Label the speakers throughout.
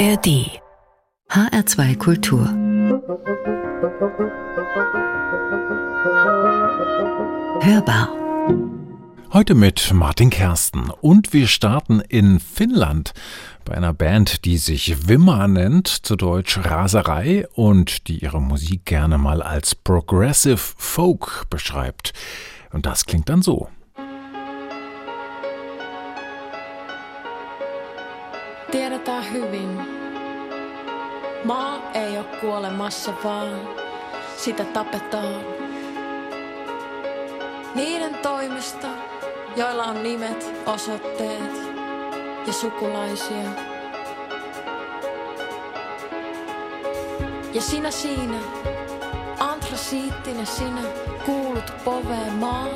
Speaker 1: ARD HR2 Kultur Hörbar
Speaker 2: Heute mit Martin Kersten und wir starten in Finnland bei einer Band, die sich Wimmer nennt, zu Deutsch Raserei und die ihre Musik gerne mal als Progressive Folk beschreibt. Und das klingt dann so.
Speaker 3: Maa ei ole kuolemassa, vaan sitä tapetaan. Niiden toimesta, joilla on nimet, osoitteet ja sukulaisia. Ja sinä siinä, antrasiittinen sinä, kuulut poveen maa,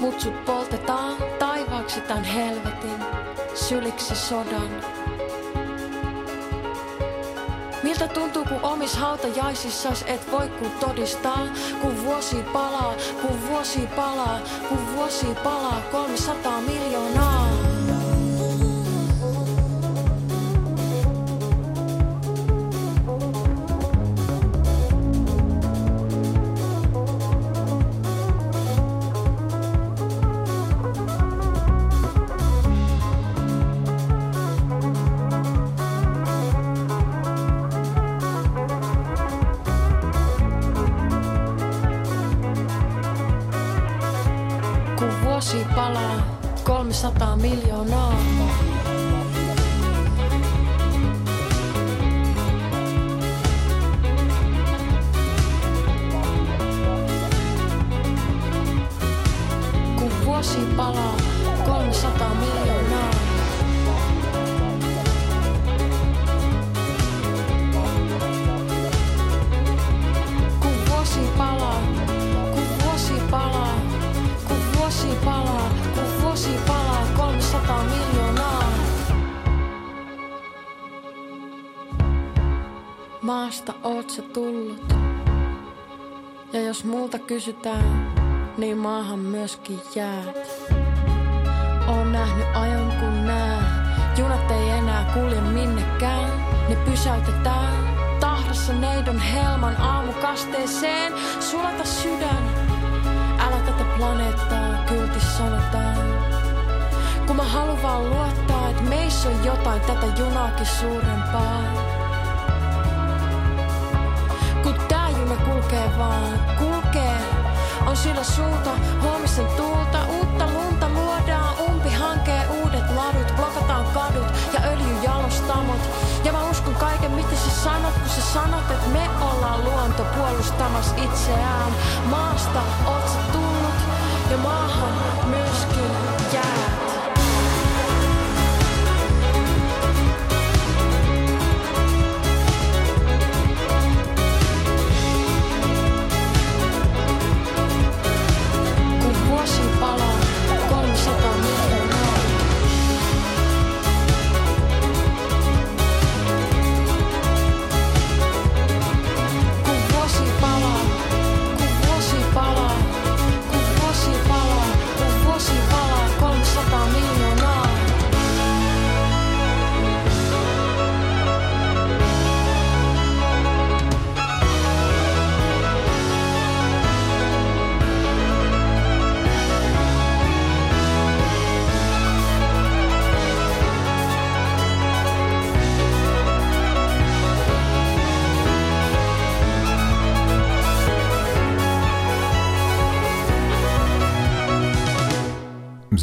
Speaker 3: mut sut poltetaan taivaaksi tän helvetin, syliksi sodan. Miltä tuntuu, kun omis hautajaisissas et voi kun todistaa, kun vuosi palaa, kun vuosi palaa, kun vuosi palaa, 300 miljoonaa. Palaa, 300 miljoonaa. Kun vuosi palaa, 300 miljoonaa. Maasta oot sä tullut. Ja jos multa kysytään, niin maahan myöskin jäät. Oon nähnyt ajon kun nää. Junat ei enää kulje minnekään. Ne pysäytetään. Tahdassa neidon helman aamukasteeseen. Sulata sydän. Älä tätä planeettaa kyltis sanotaan. Kun mä haluan luottaa, että meissä on jotain tätä junaakin suurempaa. Kulkee vaan, kulkee. On sillä suuta, huomisen tuulta, uutta lunta luodaan, umpi hankee uudet ladut, blokataan kadut ja öljyjalostamot. Ja mä uskon kaiken, mitä sä sanot, kun sä sanot, että me ollaan luonto puolustamas itseään. Maasta oot sä tullut ja maahan myöskin jäät.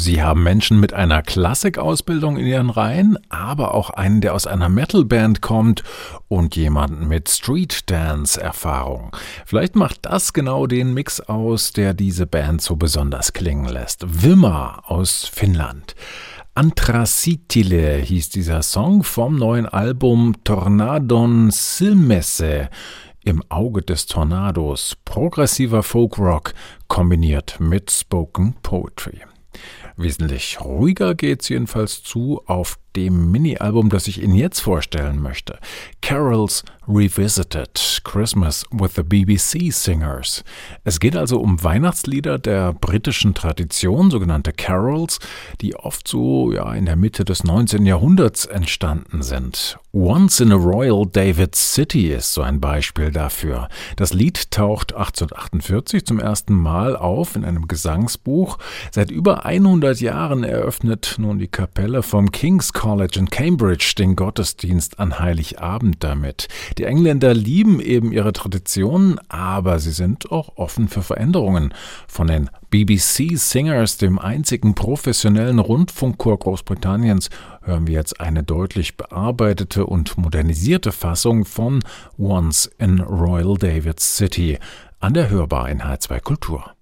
Speaker 2: Sie haben Menschen mit einer Klassikausbildung in ihren Reihen, aber auch einen, der aus einer Metalband kommt und jemanden mit Street Dance Erfahrung. Vielleicht macht das genau den Mix aus, der diese Band so besonders klingen lässt. Wimmer aus Finnland. Antracitile hieß dieser Song vom neuen Album Tornadon Silmesse. Im Auge des Tornados. Progressiver Folkrock kombiniert mit Spoken Poetry. Wesentlich ruhiger geht's jedenfalls zu auf dem Mini-Album, das ich Ihnen jetzt vorstellen möchte. Carols Revisited Christmas with the BBC Singers. Es geht also um Weihnachtslieder der britischen Tradition, sogenannte Carols, die oft so ja, in der Mitte des 19. Jahrhunderts entstanden sind. Once in a Royal David City ist so ein Beispiel dafür. Das Lied taucht 1848 zum ersten Mal auf in einem Gesangsbuch. Seit über 100 Jahren eröffnet nun die Kapelle vom King's College in Cambridge den Gottesdienst an Heiligabend damit. Die Engländer lieben eben ihre Traditionen, aber sie sind auch offen für Veränderungen. Von den BBC Singers, dem einzigen professionellen Rundfunkchor Großbritanniens, hören wir jetzt eine deutlich bearbeitete und modernisierte Fassung von Once in Royal David City an der Hörbar in H2 Kultur.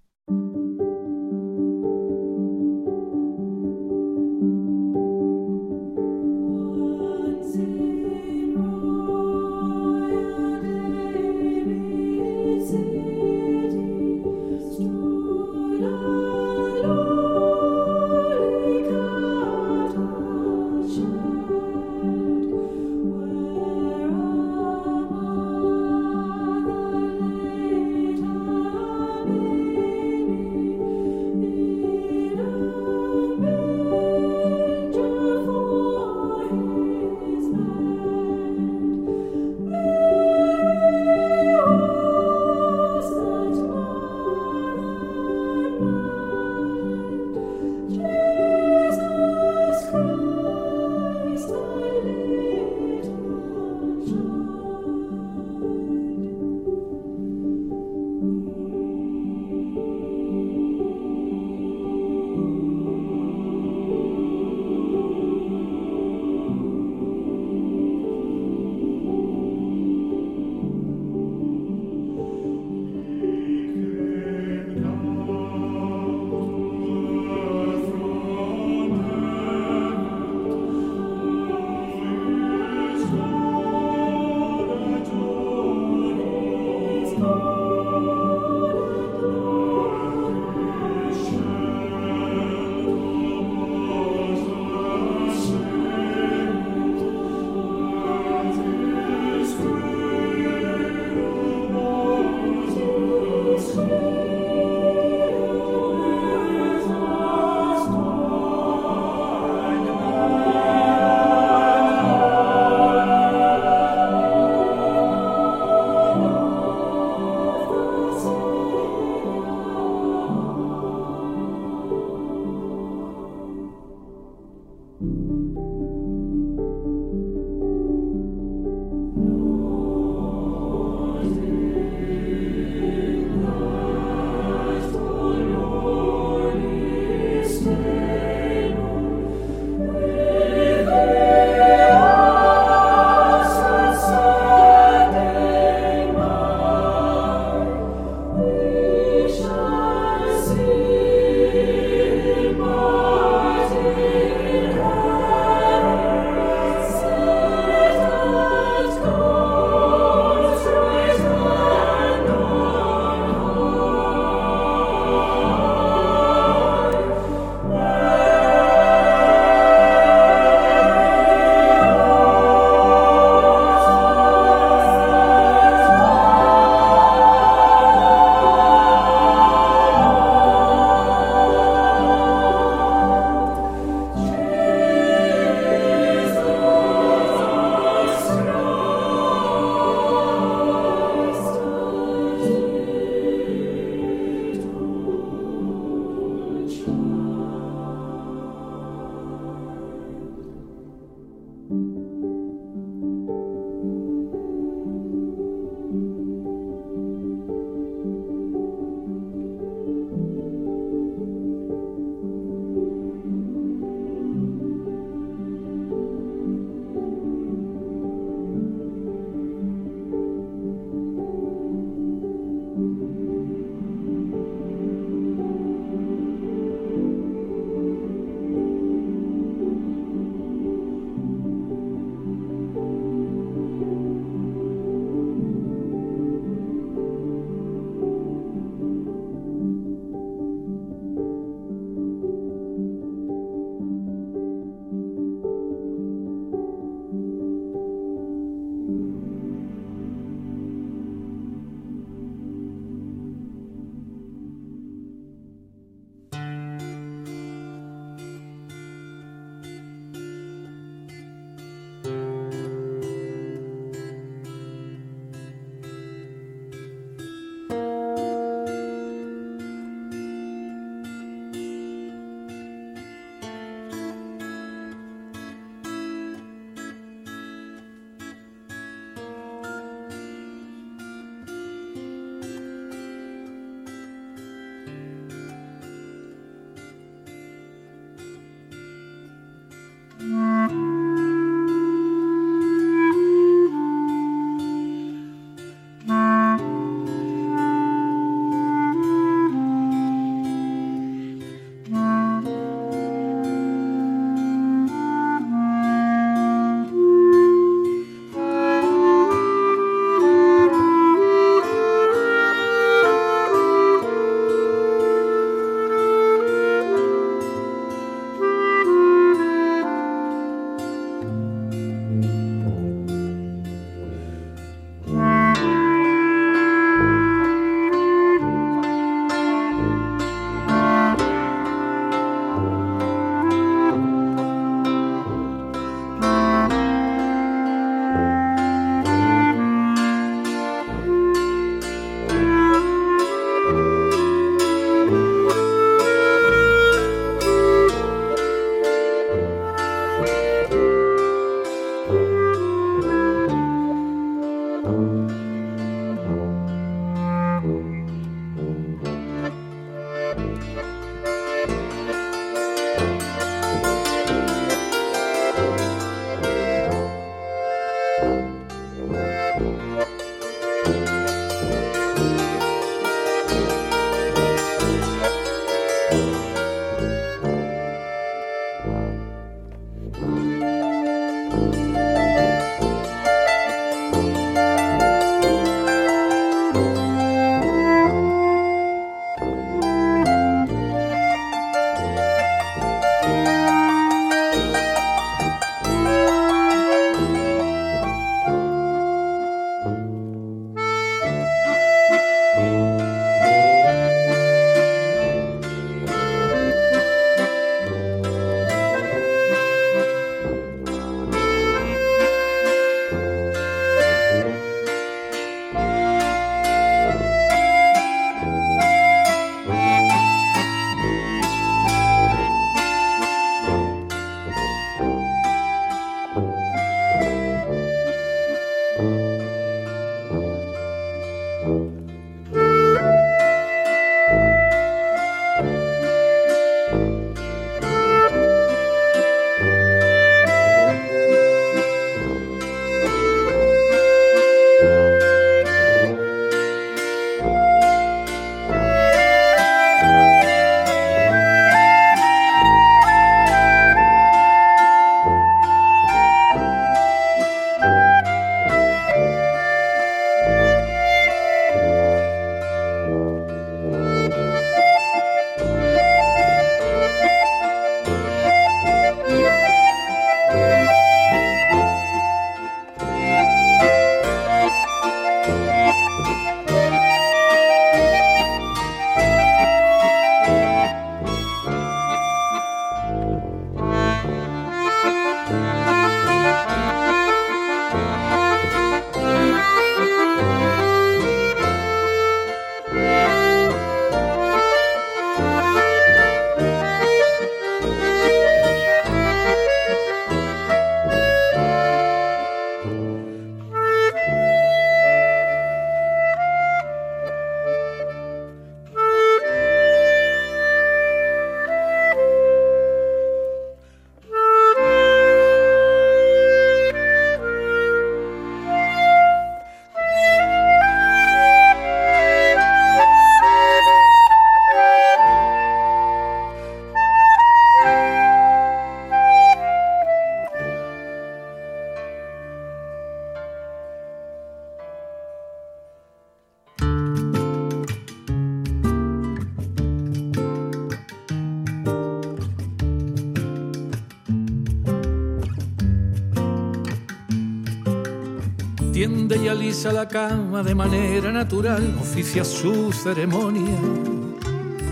Speaker 4: Cama de manera natural, oficia su ceremonia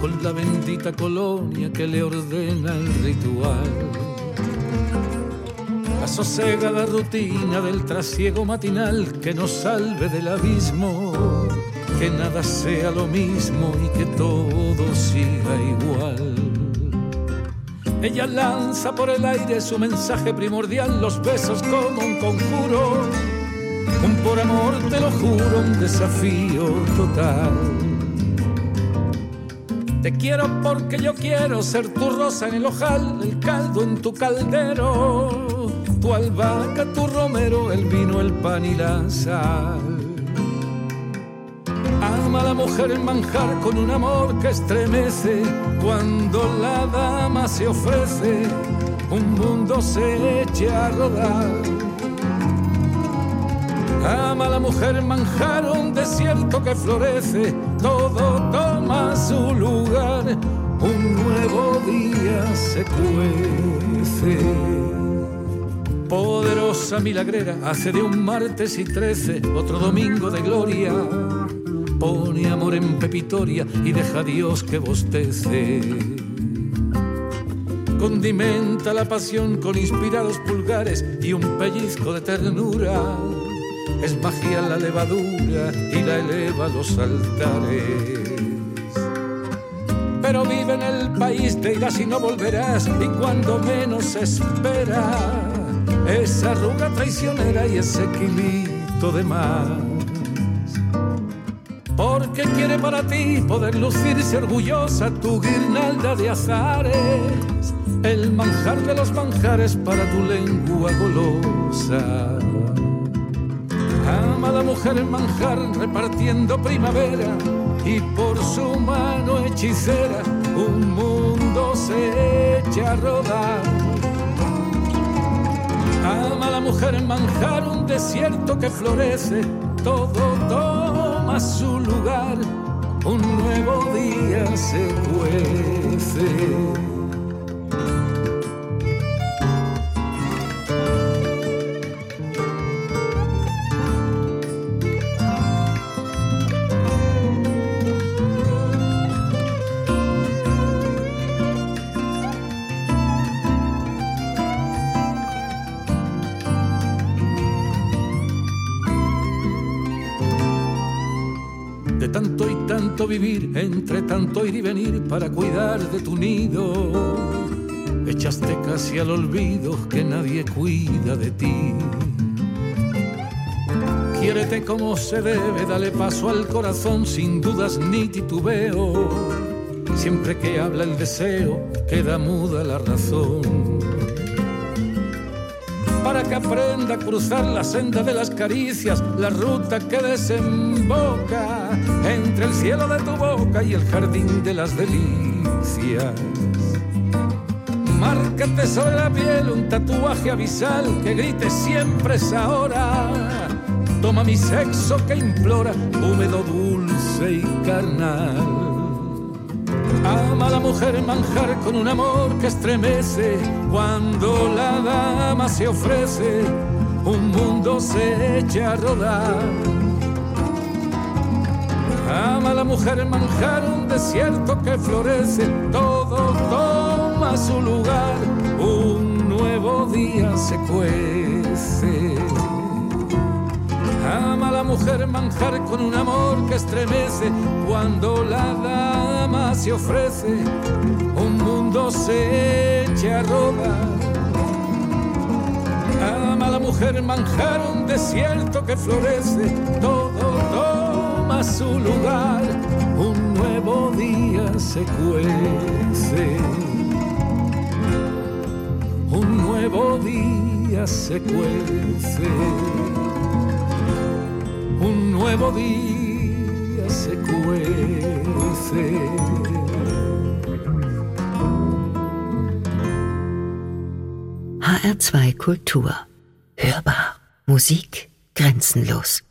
Speaker 4: con la bendita colonia que le ordena el ritual. La sosegada rutina del trasiego matinal que nos salve del abismo, que nada sea lo mismo y que todo siga igual. Ella lanza por el aire su mensaje primordial, los besos como un conjuro, un por amor te lo juro, un desafío total. Te quiero porque yo quiero ser tu rosa en el ojal, el caldo en tu caldero, tu albahaca, tu romero, el vino, el pan y la sal. Ama a la mujer en manjar con un amor que estremece cuando la dama se ofrece, un mundo se echa a rodar. Ama la mujer manjar un desierto que florece, todo toma su lugar, un nuevo día se cuece. Poderosa milagrera hace de un martes y trece otro domingo de gloria. Pone amor en pepitoria y deja a Dios que bostece. Condimenta la pasión con inspirados pulgares y un pellizco de ternura. Es magia la levadura y la eleva a los altares. Pero vive en el país, te irás y no volverás, y cuando menos espera, esa arruga traicionera y ese kilito de más porque quiere para ti poder lucirse orgullosa tu guirnalda de azares, el manjar de los manjares para tu lengua golosa. Ama la mujer en manjar repartiendo primavera y por su mano hechicera un mundo se echa a rodar. Ama la mujer en manjar un desierto que florece, todo, toma su lugar, un nuevo día se cuece. Tanto ir y venir para cuidar de tu nido, echaste casi al olvido que nadie cuida de ti. Quiérete como se debe, dale paso al corazón sin dudas ni titubeo. Siempre que habla el deseo, queda muda la razón que aprenda a cruzar la senda de las caricias, la ruta que desemboca entre el cielo de tu boca y el jardín de las delicias. Márcate sobre la piel un tatuaje abisal que grite siempre esa hora. Toma mi sexo que implora, húmedo, dulce y carnal. Ama la mujer manjar con un amor que estremece cuando la dama se ofrece, un mundo se echa a rodar. Ama la mujer manjar un desierto que florece, todo toma su lugar, un nuevo día se cuece. Ama la mujer manjar con un amor que estremece cuando la dama se ofrece, un mundo se echa a rodar. Ama la mujer manjar un desierto que florece, todo toma su lugar, un nuevo día se cuece. Un nuevo día se cuece nuevo día se cuece.
Speaker 1: HR2 Kultur. Hörbar. Musik grenzenlos.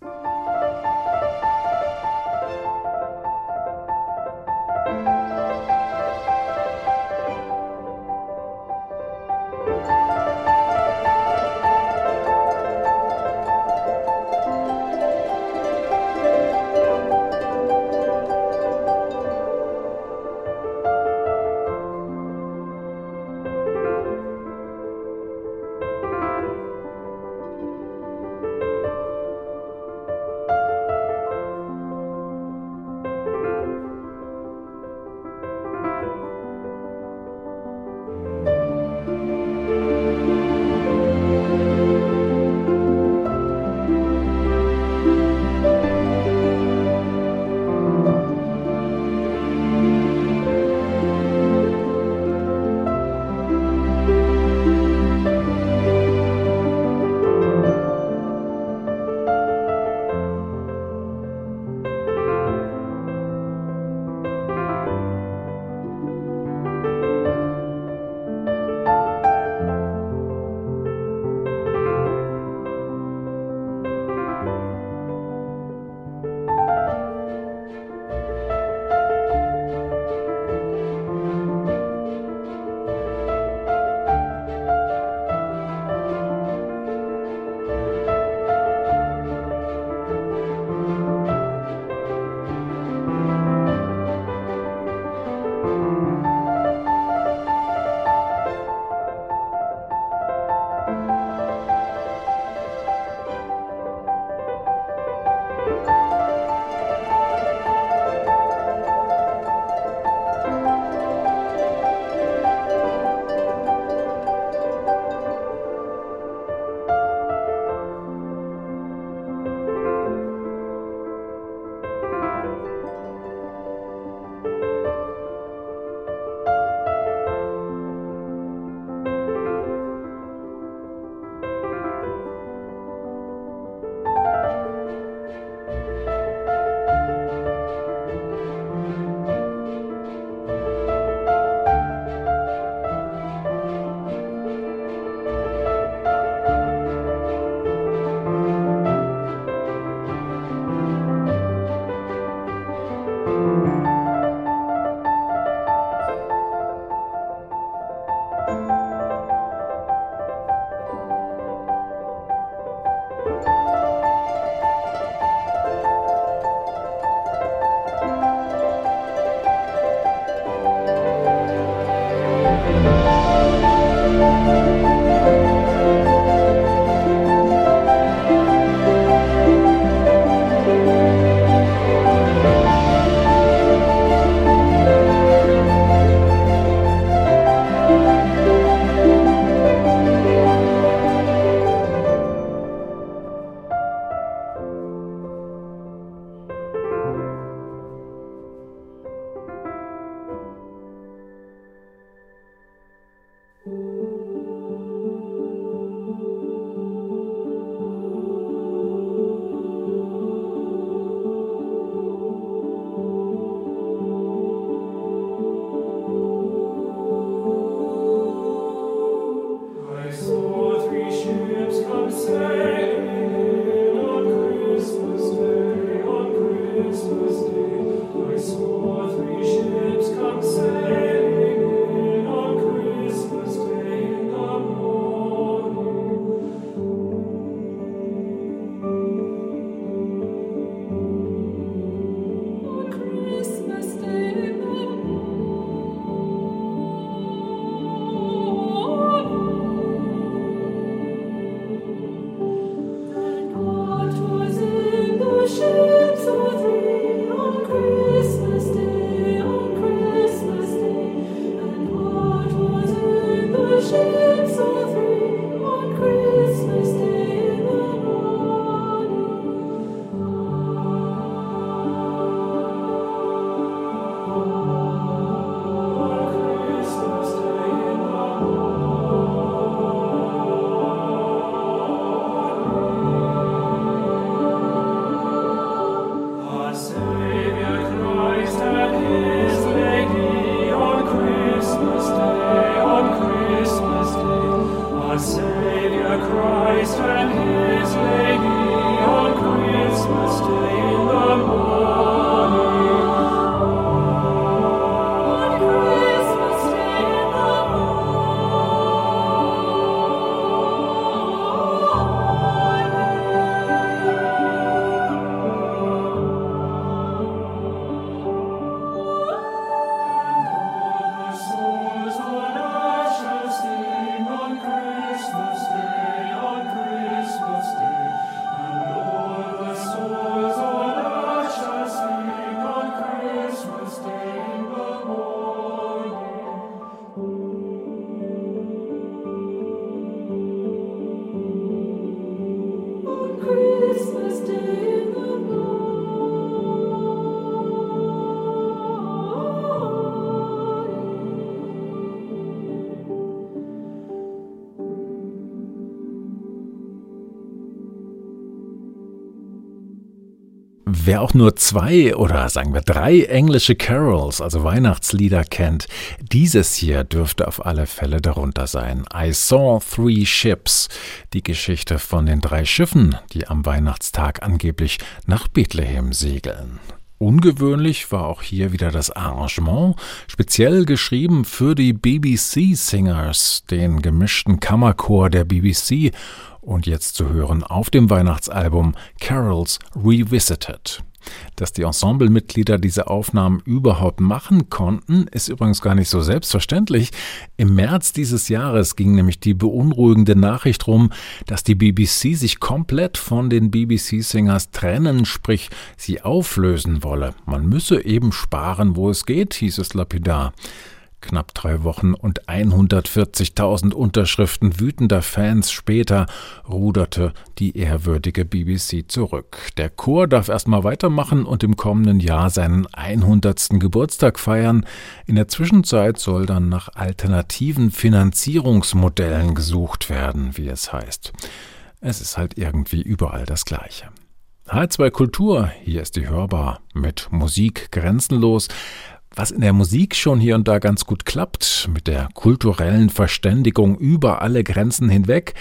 Speaker 2: Wer auch nur zwei oder sagen wir drei englische Carols, also Weihnachtslieder kennt, dieses hier dürfte auf alle Fälle darunter sein. I Saw Three Ships, die Geschichte von den drei Schiffen, die am Weihnachtstag angeblich nach Bethlehem segeln. Ungewöhnlich war auch hier wieder das Arrangement, speziell geschrieben für die BBC Singers, den gemischten Kammerchor der BBC und jetzt zu hören auf dem Weihnachtsalbum Carols Revisited. Dass die Ensemblemitglieder diese Aufnahmen überhaupt machen konnten, ist übrigens gar nicht so selbstverständlich. Im März dieses Jahres ging nämlich die beunruhigende Nachricht rum, dass die BBC sich komplett von den BBC-Singers trennen, sprich sie auflösen wolle. Man müsse eben sparen, wo es geht, hieß es lapidar. Knapp drei Wochen und 140.000 Unterschriften wütender Fans später ruderte die ehrwürdige BBC zurück. Der Chor darf erstmal weitermachen und im kommenden Jahr seinen 100. Geburtstag feiern. In der Zwischenzeit soll dann nach alternativen Finanzierungsmodellen gesucht werden, wie es heißt. Es ist halt irgendwie überall das Gleiche. H2 Kultur, hier ist die Hörbar mit Musik grenzenlos. Was in der Musik schon hier und da ganz gut klappt, mit der kulturellen Verständigung über alle Grenzen hinweg,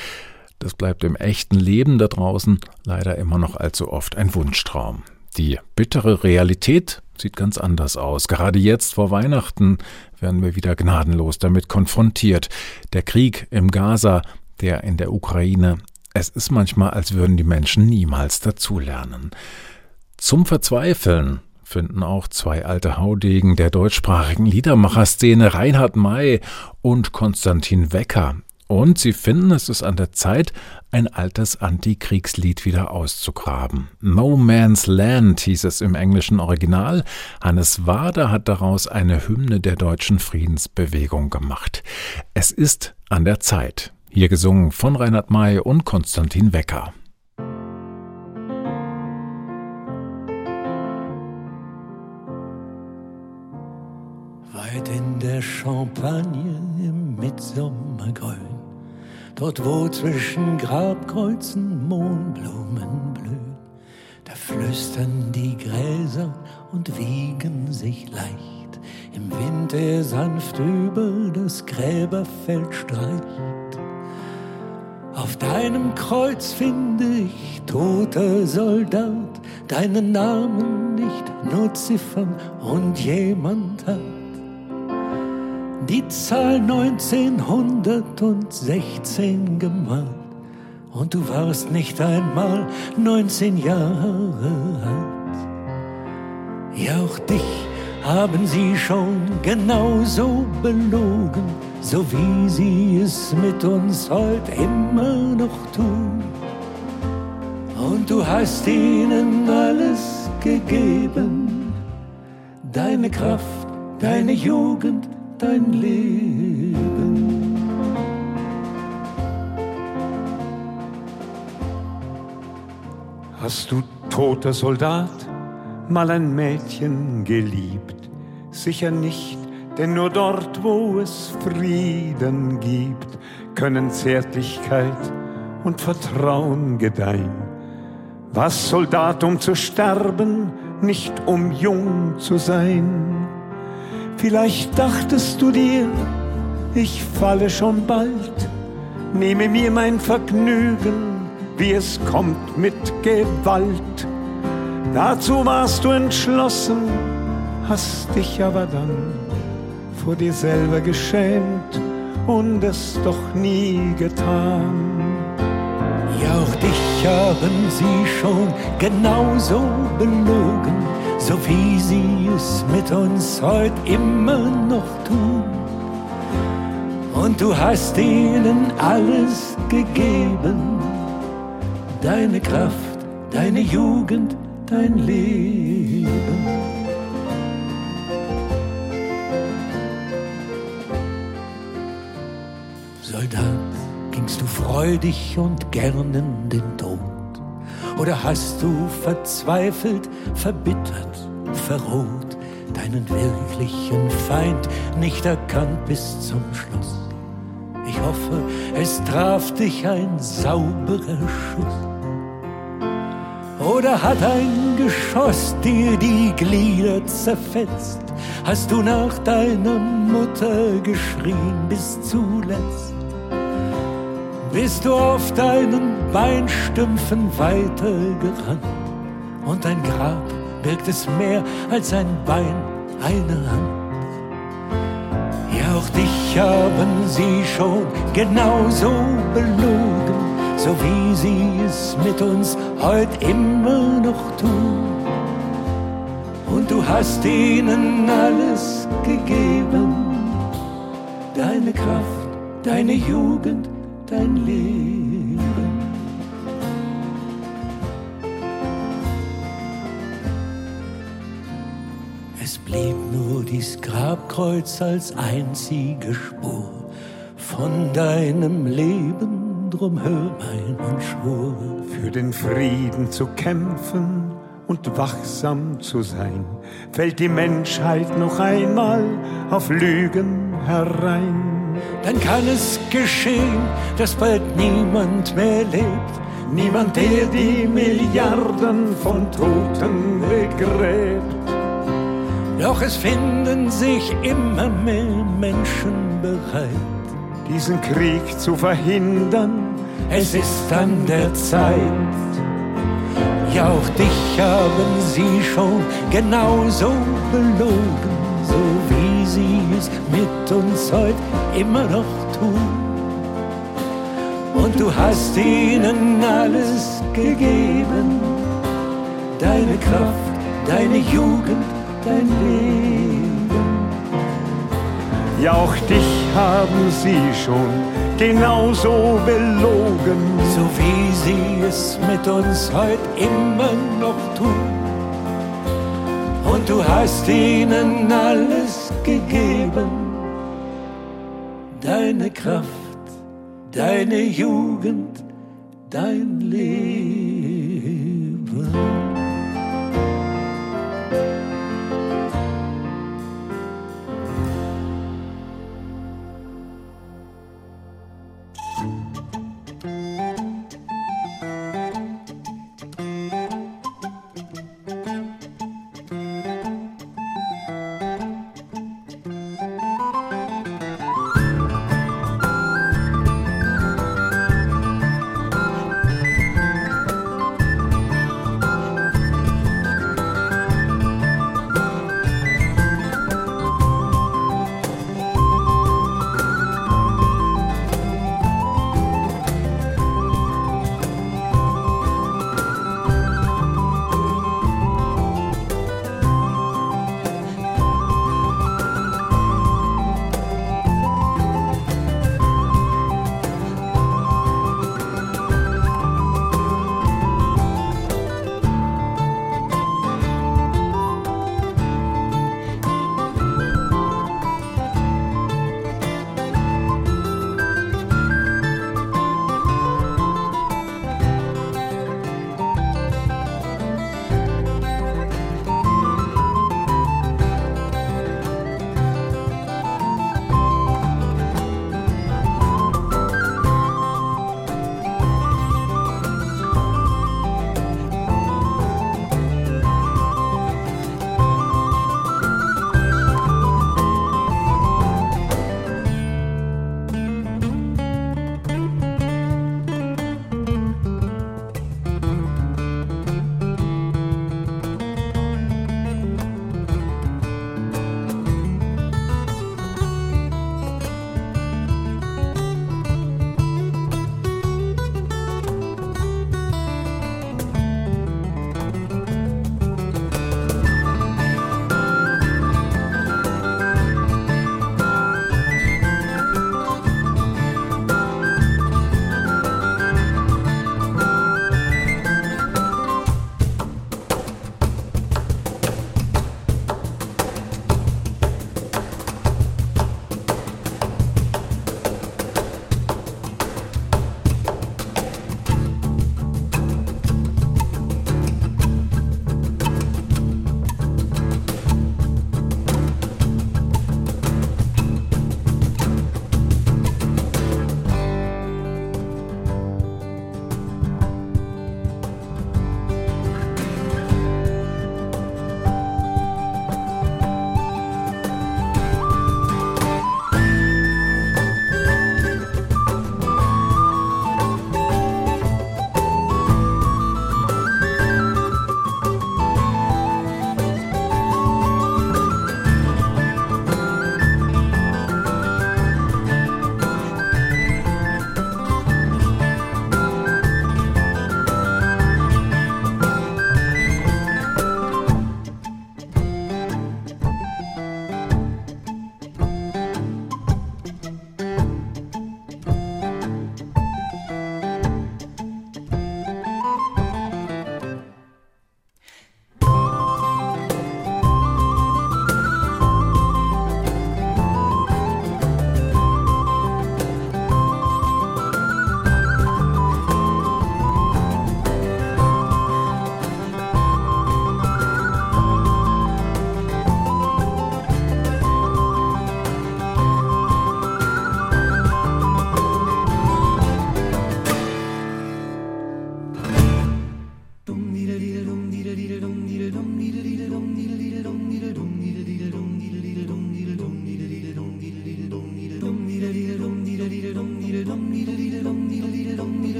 Speaker 2: das bleibt im echten Leben da draußen leider immer noch allzu oft ein Wunschtraum. Die bittere Realität sieht ganz anders aus. Gerade jetzt vor Weihnachten werden wir wieder gnadenlos damit konfrontiert. Der Krieg im Gaza, der in der Ukraine, es ist manchmal, als würden die Menschen niemals dazulernen. Zum Verzweifeln finden auch zwei alte Haudegen der deutschsprachigen Liedermacherszene Reinhard May und Konstantin Wecker. Und sie finden, es ist an der Zeit, ein altes Antikriegslied wieder auszugraben. No Man's Land hieß es im englischen Original. Hannes Wader hat daraus eine Hymne der deutschen Friedensbewegung gemacht. Es ist an der Zeit. Hier gesungen von Reinhard May und Konstantin Wecker.
Speaker 5: Der Champagne im Mitsommergrün, dort wo zwischen Grabkreuzen Mohnblumen blühen, da flüstern die Gräser und wiegen sich leicht, im Wind, der sanft über das Gräberfeld streicht. Auf deinem Kreuz finde ich, toter Soldat, deinen Namen nicht, nur Ziffern und jemand hat die Zahl 1916 gemalt. Und du warst nicht einmal 19 Jahre alt. Ja, auch dich haben sie schon genauso belogen, so wie sie es mit uns heute immer noch tun. Und du hast ihnen alles gegeben, deine Kraft, deine Jugend, dein Leben.
Speaker 6: Hast du, toter Soldat, mal ein Mädchen geliebt? Sicher nicht, denn nur dort, wo es Frieden gibt, können Zärtlichkeit und Vertrauen gedeihen. Was Soldat, um zu sterben, nicht um jung zu sein? Vielleicht dachtest du dir, ich falle schon bald, nehme mir mein Vergnügen, wie es kommt mit Gewalt. Dazu warst du entschlossen, hast dich aber dann vor dir selber geschämt und es doch nie getan.
Speaker 5: Ja, auch dich haben sie schon genauso belogen, so wie sie es mit uns heute immer noch tun. Und du hast ihnen alles gegeben, deine Kraft, deine Jugend, dein Leben. Soldat, gingst du freudig und gern in den Tod? Oder hast du verzweifelt, verbittert, verroht, deinen wirklichen Feind nicht erkannt bis zum Schluss? Ich hoffe, es traf dich ein sauberer Schuss. Oder hat ein Geschoss dir die Glieder zerfetzt? Hast du nach deiner Mutter geschrien bis zuletzt? Bist du auf deinen Beinstümpfen weitergerannt? Und dein Grab birgt es mehr als ein Bein, eine Hand. Ja, auch dich haben sie schon genauso belogen, so wie sie es mit uns heute immer noch tun. Und du hast ihnen alles gegeben, deine Kraft, deine Jugend, dein Leben. Blieb nur dies Grabkreuz als einzige Spur von deinem Leben, drum hör mein Schwur.
Speaker 6: Für den Frieden zu kämpfen und wachsam zu sein, fällt die Menschheit noch einmal auf Lügen herein.
Speaker 5: Dann kann es geschehen, dass bald niemand mehr lebt,
Speaker 6: Niemand, der die Milliarden von Toten begräbt.
Speaker 5: Doch es finden sich immer mehr Menschen bereit.
Speaker 6: diesen Krieg zu verhindern.
Speaker 5: Es ist an der Zeit. Ja, auch dich haben sie schon genauso belogen, so wie sie es mit uns heute immer noch tun. Und du hast ihnen alles gegeben, deine Kraft, deine Jugend, dein Leben.
Speaker 6: Ja, auch dich haben sie schon genauso belogen.
Speaker 5: so wie sie es mit uns heute immer noch tun. Und du hast ihnen alles gegeben, deine Kraft, deine Jugend, dein Leben.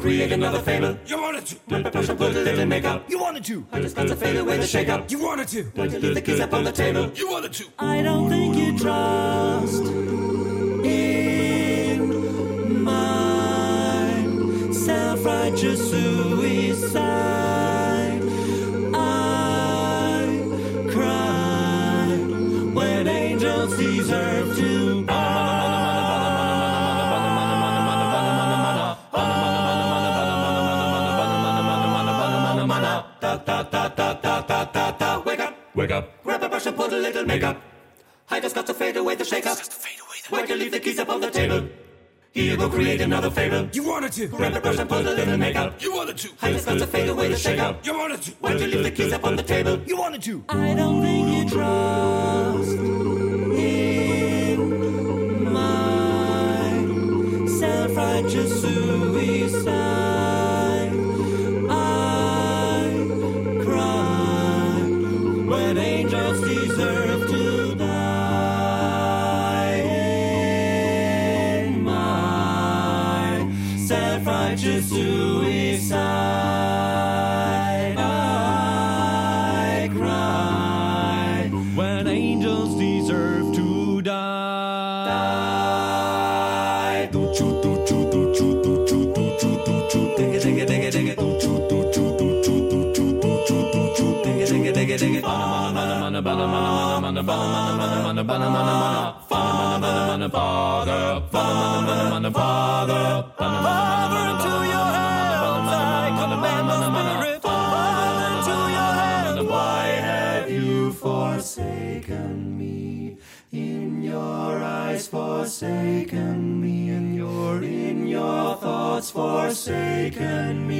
Speaker 7: Create another fable.
Speaker 8: You wanted to.
Speaker 7: Let the put a little makeup.
Speaker 8: You wanted to.
Speaker 7: I just got to fade away the shake up.
Speaker 8: You wanted to.
Speaker 7: Why'd you leave the keys up on the table?
Speaker 8: You wanted to.
Speaker 9: I don't think you trust in my self-righteous suicide.
Speaker 7: Wake up,
Speaker 8: Wake up.
Speaker 7: grab a brush and put a little makeup. I just got to fade away the shake up. Why'd you leave the keys up on the table? Here go create another fable.
Speaker 8: You wanted to.
Speaker 7: Grab a brush and put a little makeup.
Speaker 8: You wanted to.
Speaker 7: I just got to fade away the shake up.
Speaker 8: You wanted to.
Speaker 7: Why'd you leave the keys up on the table?
Speaker 8: You wanted to.
Speaker 9: I don't think you trust in my self-righteous forsaken me in your eyes forsaken me in your in your thoughts forsaken me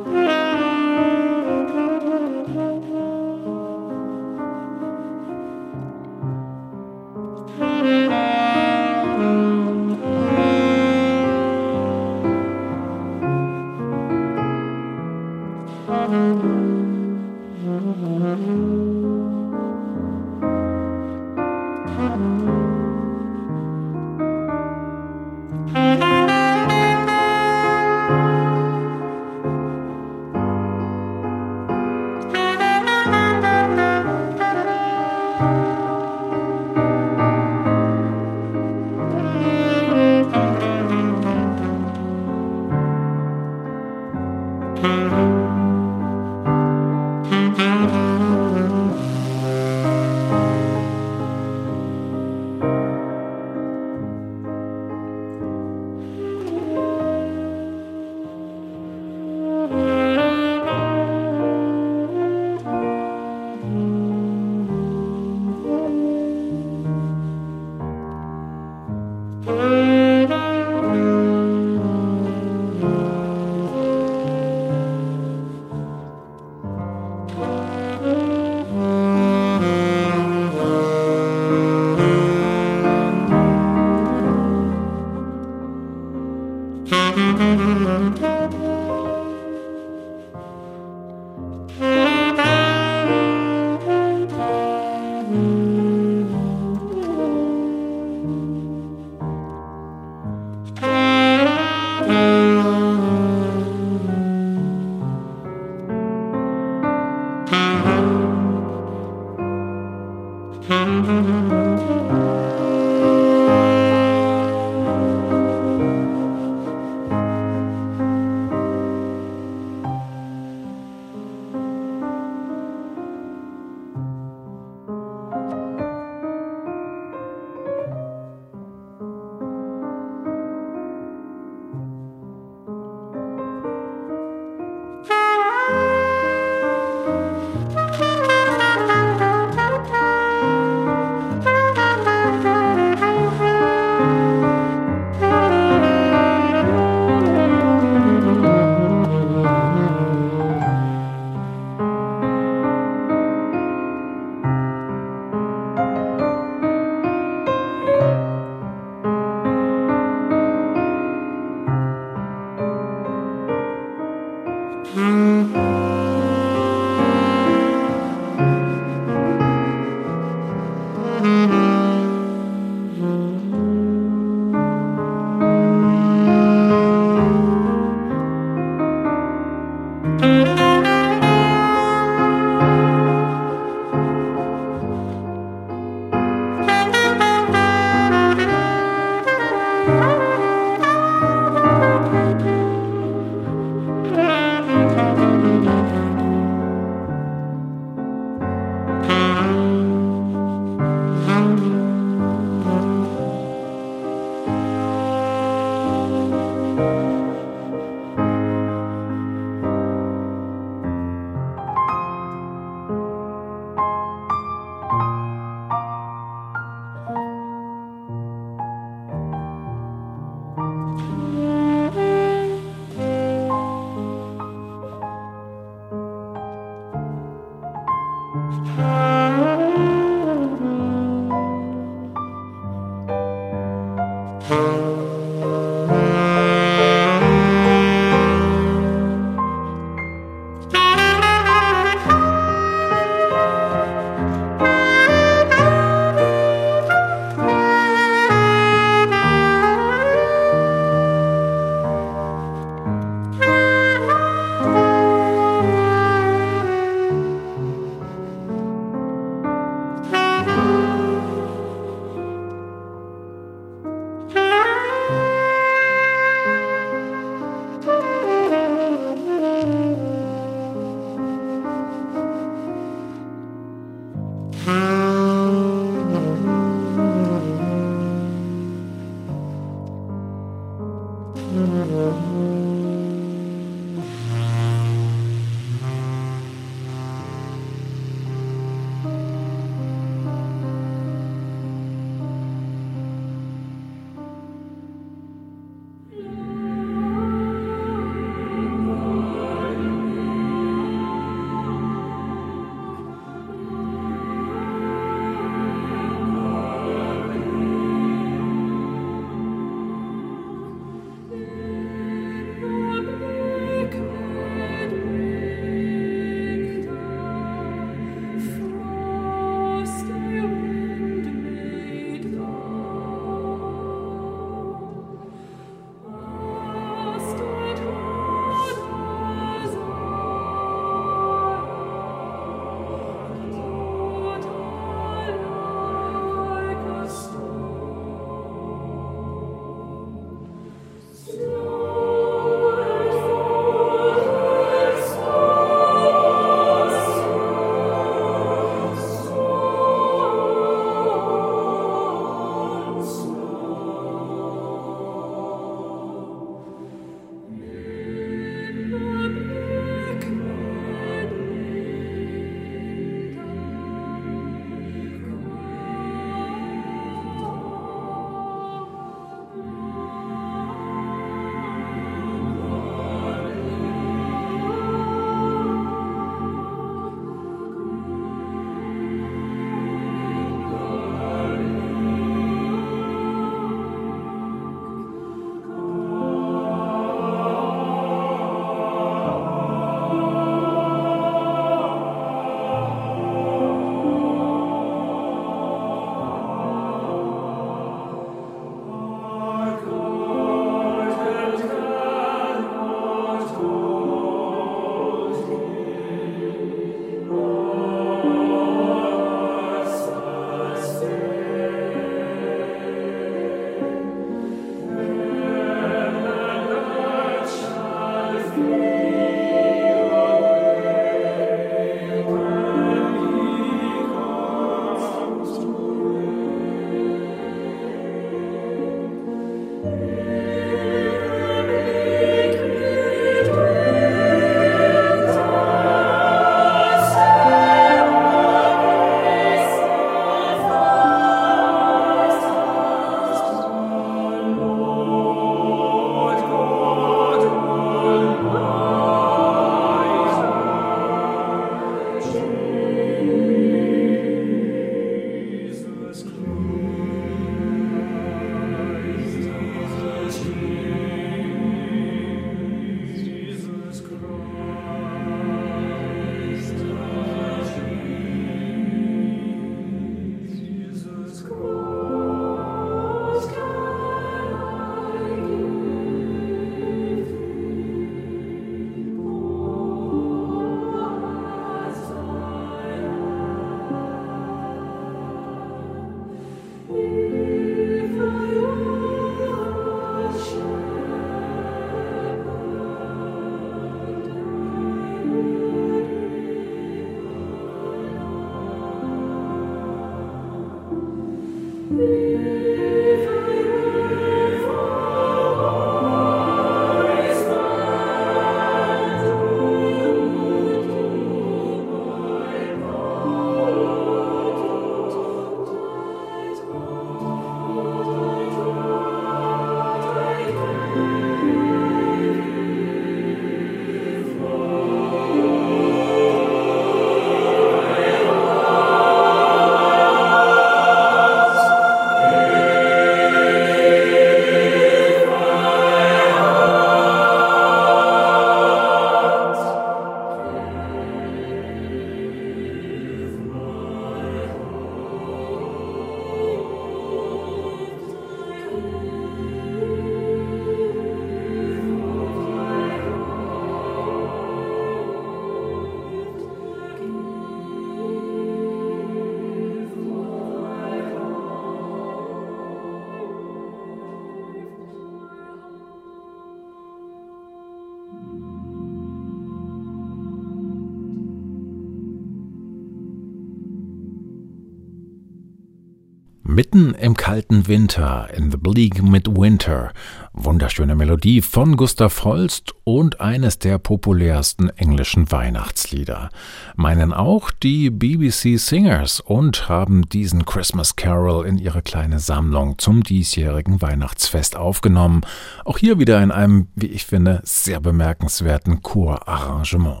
Speaker 2: Mitten im kalten Winter, in the bleak midwinter. Wunderschöne Melodie von Gustav Holst und eines der populärsten englischen Weihnachtslieder. Meinen auch die BBC Singers und haben diesen Christmas Carol in ihre kleine Sammlung zum diesjährigen Weihnachtsfest aufgenommen. Auch hier wieder in einem, wie ich finde, sehr bemerkenswerten Chorarrangement.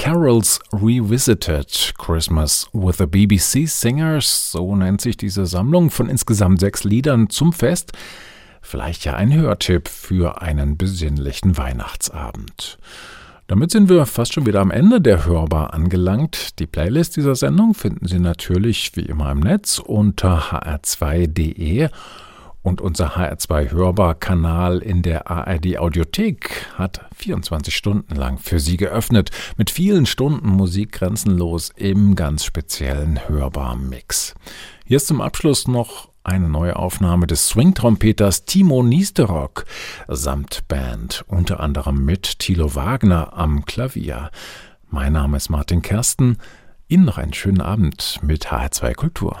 Speaker 2: Carols Revisited Christmas with the BBC Singers, so nennt sich diese Sammlung von insgesamt sechs Liedern zum Fest. Vielleicht ja ein Hörtipp für einen besinnlichen Weihnachtsabend. Damit sind wir fast schon wieder am Ende der Hörbar angelangt. Die Playlist dieser Sendung finden Sie natürlich wie immer im Netz unter hr2.de und unser HR2 Hörbar-Kanal in der ARD Audiothek hat 24 Stunden lang für Sie geöffnet, mit vielen Stunden Musik grenzenlos im ganz speziellen Hörbar-Mix. Hier ist zum Abschluss noch eine neue Aufnahme des Swing-Trompeters Timo Niesterok samt Band, unter anderem mit Thilo Wagner am Klavier. Mein Name ist Martin Kersten. Ihnen noch einen schönen Abend mit HR2 Kultur.